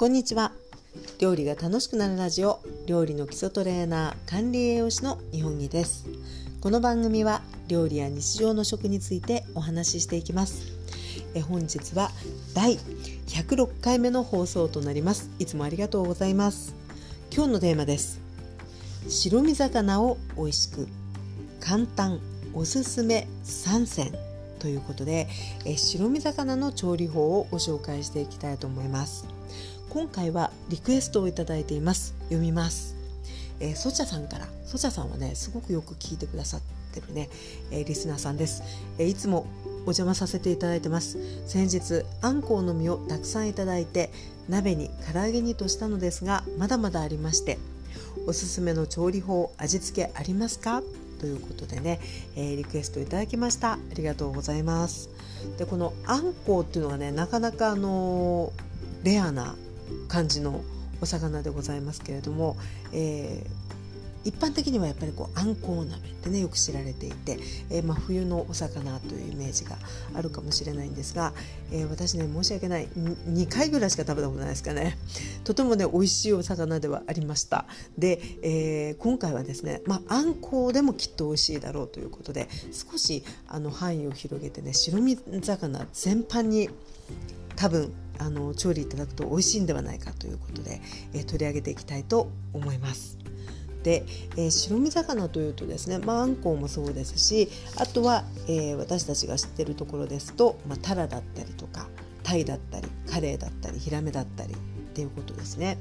こんにちは。料理が楽しくなるラジオ料理の基礎トレーナー管理栄養士の日本木です。この番組は料理や日常の食についてお話ししていきます。え本日は第106回目の放送となります。いつもありがとうございます。今日のテーマです。白身魚を美味しく簡単おすすめ3選。ということでえ白身魚の調理法をご紹介していきたいと思います。今回はリクエストをいただいています。読みます。えー、ソチャさんから。ソチャさんはねすごくよく聞いてくださってるね、えー、リスナーさんです、えー、いつもお邪魔させていただいてます。先日あんこうの実をたくさんいただいて鍋に唐揚げにとしたのですがまだまだありましておすすめの調理法味付けありますか？ということでね、えー、リクエストいただきました。ありがとうございます。でこのあんこうっていうのがねなかなかあのレアな感じのお魚でございますけれども、えー一般的にはやっぱりこうあんこう鍋ってねよく知られていて、えー、まあ、冬のお魚というイメージがあるかもしれないんですが、えー、私ね申し訳ない。2回ぐらいしか食べたことないですかね。とてもね美味しいお魚ではありました。で、えー、今回はですね、まあ、あんこうでもきっと美味しいだろうということで少しあの範囲を広げてね白身魚全般に多分あの調理いただくと美味しいんではないかということで、え、取り上げていきたいと思います。で、えー、白身魚というとですね、まあ、あんこうもそうですしあとは、えー、私たちが知ってるところですと、まあ、タラだったりとかタイだったりカレイだったりヒラメだったりっていうことですね。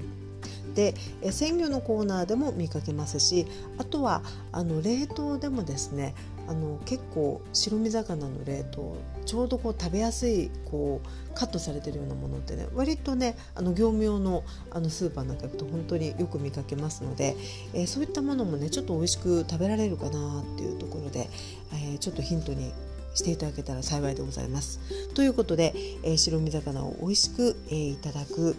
でえ鮮魚のコーナーでも見かけますしあとはあの冷凍でもですねあの結構白身魚の冷凍ちょうどこう食べやすいこうカットされてるようなものってね割とねあの業務用のあのスーパーなんか行くと本当によく見かけますので、えー、そういったものもねちょっと美味しく食べられるかなっていうところで、えー、ちょっとヒントにしていただけたら幸いでございます。ということで、えー、白身魚を美味しく、えー、いただく、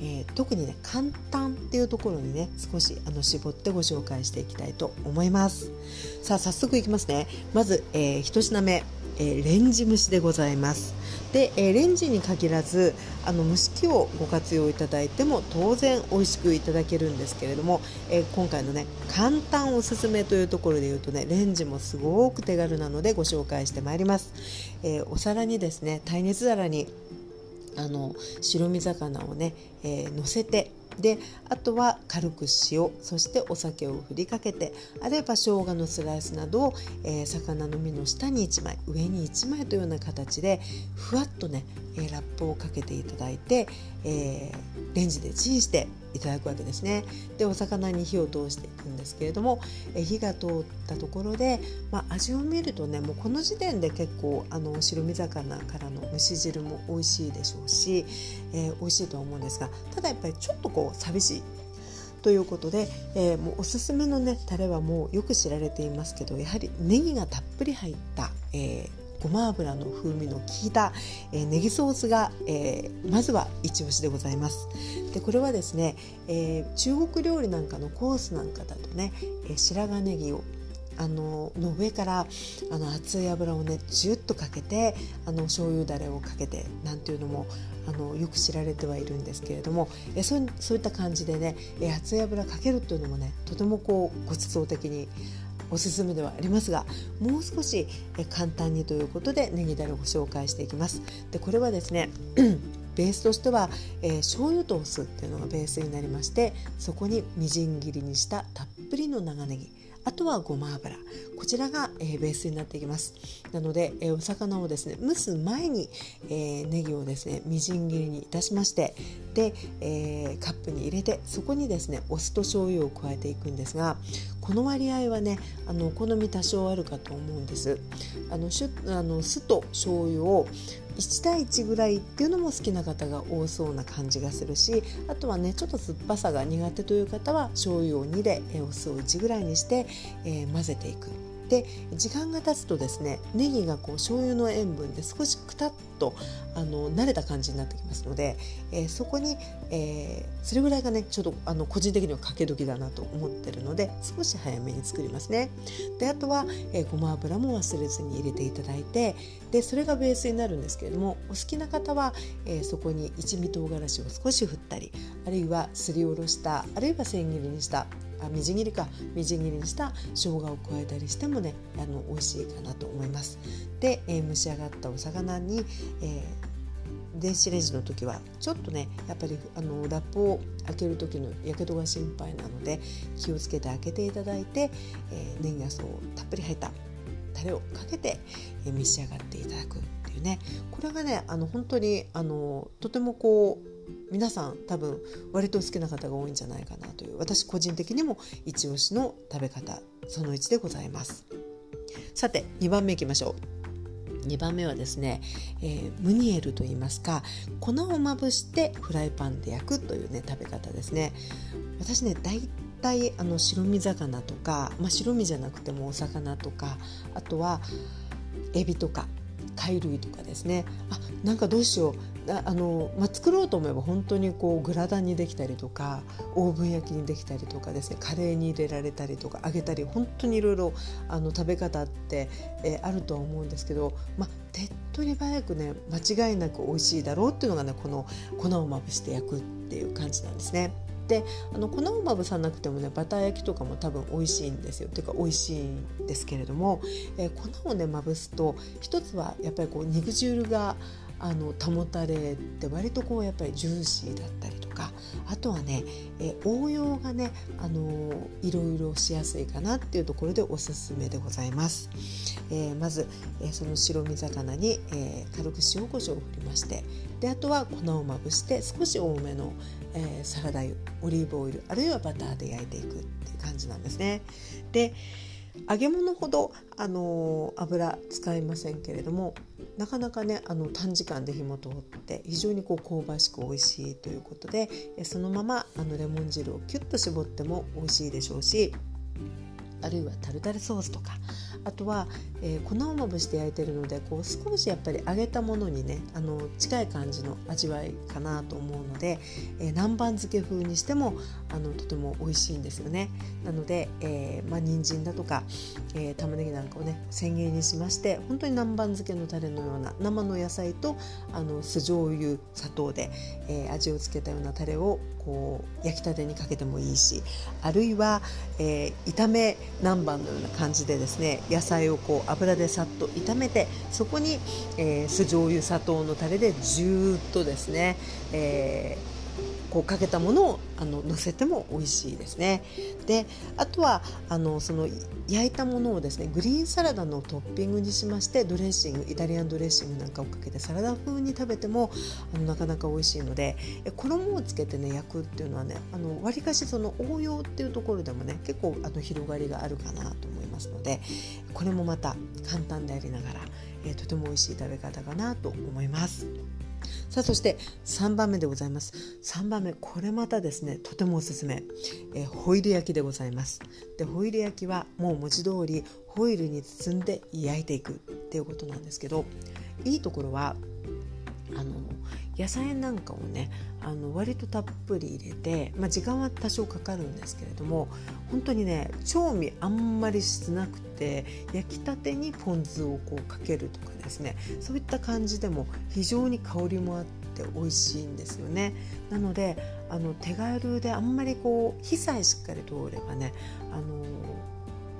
えー、特にね簡単っていうところにね少しあの絞ってご紹介していきたいと思います。さあ早速いきますね。まず、えー、1品目、えー、レンジ蒸しでございます。で、え、レンジに限らずあの蒸し器をご活用いただいても当然美味しくいただけるんですけれども、え、今回のね簡単おすすめというところで言うとねレンジもすごく手軽なのでご紹介してまいります、えー、お皿にですね耐熱皿にあの白身魚をね、えー、乗せてであとは軽く塩そしてお酒を振りかけてあれば生姜のスライスなどを、えー、魚の身の下に1枚上に1枚というような形でふわっとね、えー、ラップをかけていただいて、えー、レンジでチンしていただくわけですね。でお魚に火を通していくんですけれども、え火が通ったところで、まあ、味を見るとねもうこの時点で結構あの白身魚からの蒸し汁も美味しいでしょうし、えー、美味しいとは思うんですがただやっぱりちょっとこう寂しい。ということで、えー、もうおすすめのねタレはもうよく知られていますけどやはりネギがたっぷり入った、えーごま油の風味の効いた、えー、ネギソースが、えー、まずは一押しでございます。でこれはですね、えー、中国料理なんかのコースなんかだとね、え白髪ネギをあのの上からあの熱い油をねジュッとかけてあの醤油だれをかけてなんていうのもあのよく知られてはいるんですけれどもえそうそういった感じでねえ熱い油かけるっていうのもねとてもこうごちそう的におすすめではありますがもう少しえ簡単にということでネギだれをご紹介していきます。でこれはですね ベースとしては、えー、醤油とお酢っていうのがベースになりましてそこにみじん切りにしたたっぷりの長ネギあとはごま油。こちらが、えー、ベースになっていきます。なので、えー、お魚をですね蒸す前に、えー、ネギをですねみじん切りにいたしましてで、えカップに入れてそこにですねお酢と醤油を加えていくんですがこの割合はねあのお好み多少あるかと思うんです。あのしゅあの酢と醤油を1対1ぐらいっていうのも好きな方が多そうな感じがするしあとはねちょっと酸っぱさが苦手という方は醤油を2でお酢を1ぐらいにして、えー、混ぜていく。で時間が経つとですねネギがこう醤油の塩分で少しくたっとあの慣れた感じになってきますので、えー、そこに、えー、それぐらいがねちょっとあの個人的にはかけ時だなと思ってるので少し早めに作りますね。であとは、えー、ごま油も忘れずに入れていただいてでそれがベースになるんですけれどもお好きな方は、えー、そこに一味唐辛子を少し振ったりあるいはすりおろしたあるいは千切りにしたあみじん切りかみじん切りにした生姜を加えたりしてもねあの美味しいかなと思います。で、えー、蒸し上がったお魚に、えー、電子レンジの時はちょっとねやっぱりあのラップを開ける時のやけどが心配なので気をつけて開けていただいて、えー、年賀草をたっぷり入ったタレをかけて、えー、召し上がっていただくっていうねこれがねあの本当にあのとてもこう皆さん多分割と好きな方が多いんじゃないかなと私個人的にも一押しの食べ方その1でございます。さて2番目いきましょう。2番目はですね、えー、ムニエルと言いますか粉をまぶしてフライパンで焼くというね食べ方ですね。私ね大体あの白身魚とか、まあ、白身じゃなくてもお魚とかあとはエビとか貝類とかですねあなんかどうしよう。あの、まあ、作ろうと思えば本当にこうグラタンにできたりとかオーブン焼きにできたりとかですね。カレーに入れられたりとか揚げたり本当にいろいろ食べ方って、えー、あるとは思うんですけど、まあ、手っ取り早くね間違いなく美味しいだろうっていうのがねこの粉をまぶして焼くっていう感じなんですね。であの粉をまぶさなくてもねバター焼きとかも多分美味しいんですよというか美味しいんですけれども、えー、粉をねまぶすと一つはやっぱりこう肉汁があの保たれて割とこうやっぱりジューシーだったりとかあとはね、え応用がね、あのいろいろしやすいかなっていうところでおすすめでございます。えー、まず、えー、その白身魚に、えー、軽く塩コショウを振りましてであとは粉をまぶして少し多めの、えサラダ油オリーブオイルあるいはバターで焼いていくっていう感じなんですね。で揚げ物ほどあの油使いませんけれどもなかなかねあの短時間で火も通って非常にこう香ばしく美味しいということでそのままあのレモン汁をキュッと絞っても美味しいでしょうしあるいはタルタルソースとかあとは、えー、粉をまぶして焼いてるのでこう少しやっぱり揚げたものにねあの近い感じの味わいかなと思うので、えー、南蛮漬け風にしてもあのとても美味しいんですよね。なので、えーまあ人参だとか、えー、玉ねぎなんかをね千切りにしまして本当に南蛮漬けのタレのような生の野菜とあの酢醤油砂糖で、えー、味をつけたようなタレをこう焼きたてにかけてもいいしあるいは、えー、炒め南蛮のような感じでですね野菜をこう油でさっと炒めてそこに、えー、酢醤油砂糖のタレでジューッとですね、えーこうかけたものをあの乗せても美味しいですね。であとはあのその焼いたものをですねグリーンサラダのトッピングにしましてドレッシングイタリアンドレッシングなんかをかけてサラダ風に食べてもあのなかなか美味しいので衣をつけてね焼くっていうのはねあの割かしその応用っていうところでもね結構あの広がりがあるかなと思いますのでこれもまた簡単でありながら、えー、とても美味しい食べ方かなと思います。さあそして3番目でございます。3番目これまたですねとてもおすすめ、えホイル焼きでございます。でホイル焼きはもう文字通りホイルに包んで焼いていくっていうことなんですけどいいところはあの野菜なんかをねあの割とたっぷり入れて、まあ、時間は多少かかるんですけれども本当にね調味あんまりしなくて焼きたてにポン酢をこうかけるとかですねそういった感じでも非常に香りもあって美味しいんですよね。なのであの手軽であんまりこう火さえしっかり通ればねあの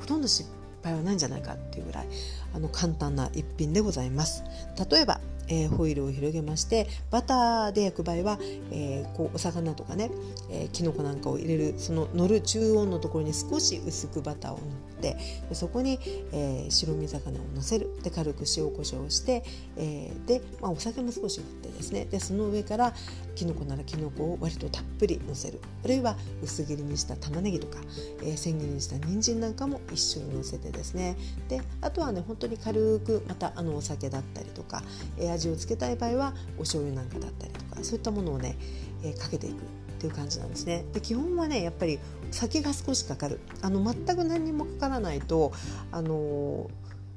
ほとんど失敗はないんじゃないかっていうぐらいあの簡単な一品でございます。例えばえー、ホイルを広げましてバターで焼く場合は、えー、こうお魚とかね、えー、きのこなんかを入れるその乗る中温のところに少し薄くバターを塗ってでそこに、えー、白身魚をのせる。で軽く塩コショウして、えー、で、まあ、お酒も少し振ってですね。でその上からきのこならきのこを割とたっぷりのせる。あるいは薄切りにした玉ねぎとか、えー、千切りにした人参なんかも一緒にのせてですね。であとはね本当に軽くまたあのお酒だったりとか、えー、味をつけたい場合はお醤油なんかだったりとかそういったものをね、えー、かけていくっっていう感じなんですね。で基本はねやっぱり酒が少しかかる。あの全く何にもかからないとあの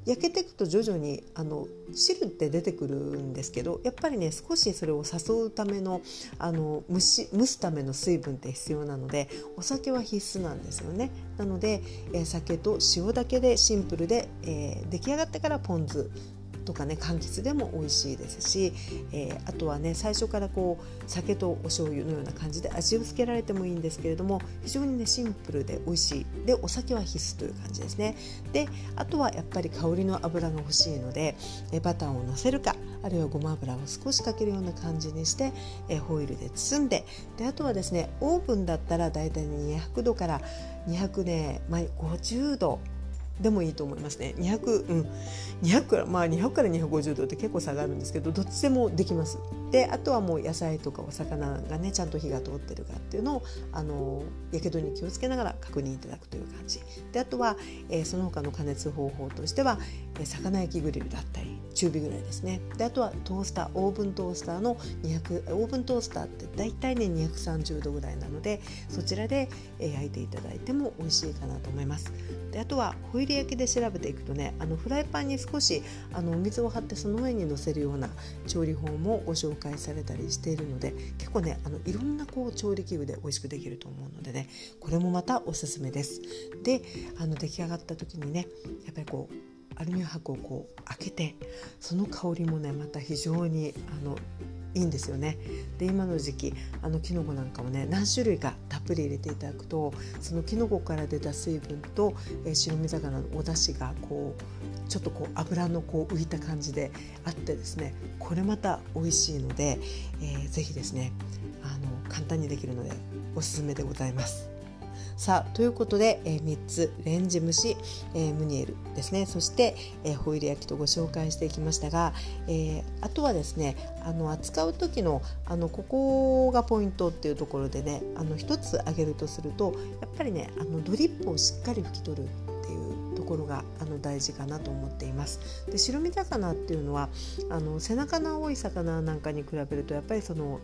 焼けていくと徐々にあの汁って出てくるんですけどやっぱりね少しそれを誘うためのあの蒸し蒸すための水分って必要なのでお酒は必須なんですよね。なので、えー、酒と塩だけでシンプルで、えー、出来上がってからポン酢とかね柑橘でも美味しいですし、えー、あとはね最初からこう酒とお醤油のような感じで味をつけられてもいいんですけれども非常にねシンプルで美味しい。でお酒は必須という感じですね。であとはやっぱり香りの油が欲しいので、えバターをのせるかあるいはごま油を少しかけるような感じにして、えホイルで包んでであとはですねオーブンだったらだいたい200度から200ね、まあ、50度でもいいと思いますね。200、うん、200からまあ200から250度って結構差があるんですけどどっちでもできます。であとはもう野菜とかお魚がねちゃんと火が通ってるかっていうのをあのやけどに気をつけながら確認いただくという感じ。であとは、えー、その他の加熱方法としては、えー、魚焼きグリルだったり中火ぐらいですね。であとはトースターオーブントースターの200オーブントースターって大体ね230度ぐらいなのでそちらで、えー、焼いていただいても美味しいかなと思います。であとはホイル焼きで調べていくとねあのフライパンに少しあのお水を張ってその上に乗せるような調理法もご紹介介されたりしているので結構ねあのいろんなこう調理器具で美味しくできると思うのでねこれもまたおすすめです。であの出来上がった時にねやっぱりこうアルミ箔をこう開けてその香りもねまた非常にあのいいんですよねで今の時期あのきのこなんかもね何種類かたっぷり入れていただくとそのきのこから出た水分と、えー、白身魚のお出汁がこうちょっとこう油のこう浮いた感じであってですねこれまた美味しいので、えー、ぜですねあの簡単にできるのでおすすめでございます。さあということで、えー、3つレンジ蒸し、えー、ムニエルですねそして、えー、ホイル焼きとご紹介していきましたが、えー、あとはですねあの扱う時のあのここがポイントっていうところでねあの1つ挙げるとするとやっぱりねあのドリップをしっかり拭き取るっていうところがあの大事かなと思っています。で白身魚っていうのはあの背中の多い魚なんかに比べるとやっぱりその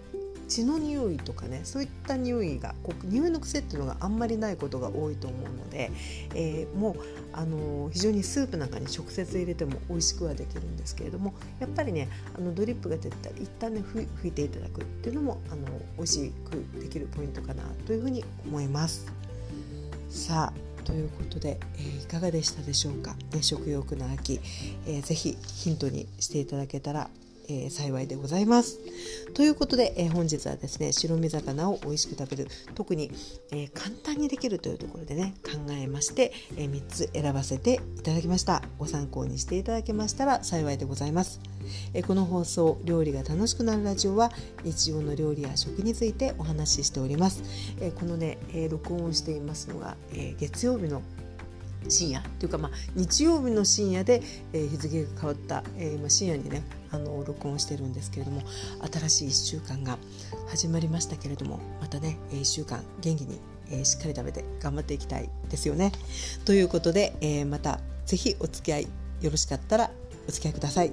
血の匂いとかねそういった匂いがこう匂いの癖っていうのがあんまりないことが多いと思うので、えー、もう、あのー、非常にスープなんかに直接入れても美味しくはできるんですけれどもやっぱりねあのドリップが出たら一旦ね拭いていただくっていうのもあの美味しくできるポイントかなというふうに思います。さあということで、えー、いかがでしたでしょうか、ね、食欲の秋、えー、ぜひヒントにしていただけたらえー、幸いでございます。ということで、えー、本日はですね白身魚を美味しく食べる特に、えー、簡単にできるというところでね考えまして、え3つ選ばせていただきましたご参考にしていただけましたら幸いでございます。えこの放送「料理が楽しくなるラジオは」日常の料理や食についてお話ししております。えこのね、え録音していますのが、え月曜日の深夜というか、まあ、日曜日の深夜で、えー、日付が変わった、えー、今深夜にねあの録音してるんですけれども新しい1週間が始まりましたけれどもまたね1週間元気に、えー、しっかり食べて頑張っていきたいですよね。ということで、えー、また是非お付き合いよろしかったらお付き合いください。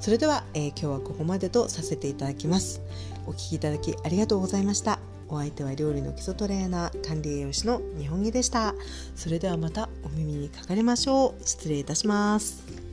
それでは、えー、今日はここまでとさせていただきます。お聴きいただきありがとうございました。お相手は料理の基礎トレーナー管理栄養士の日本木でしたそれではまたお耳にかかりましょう失礼いたします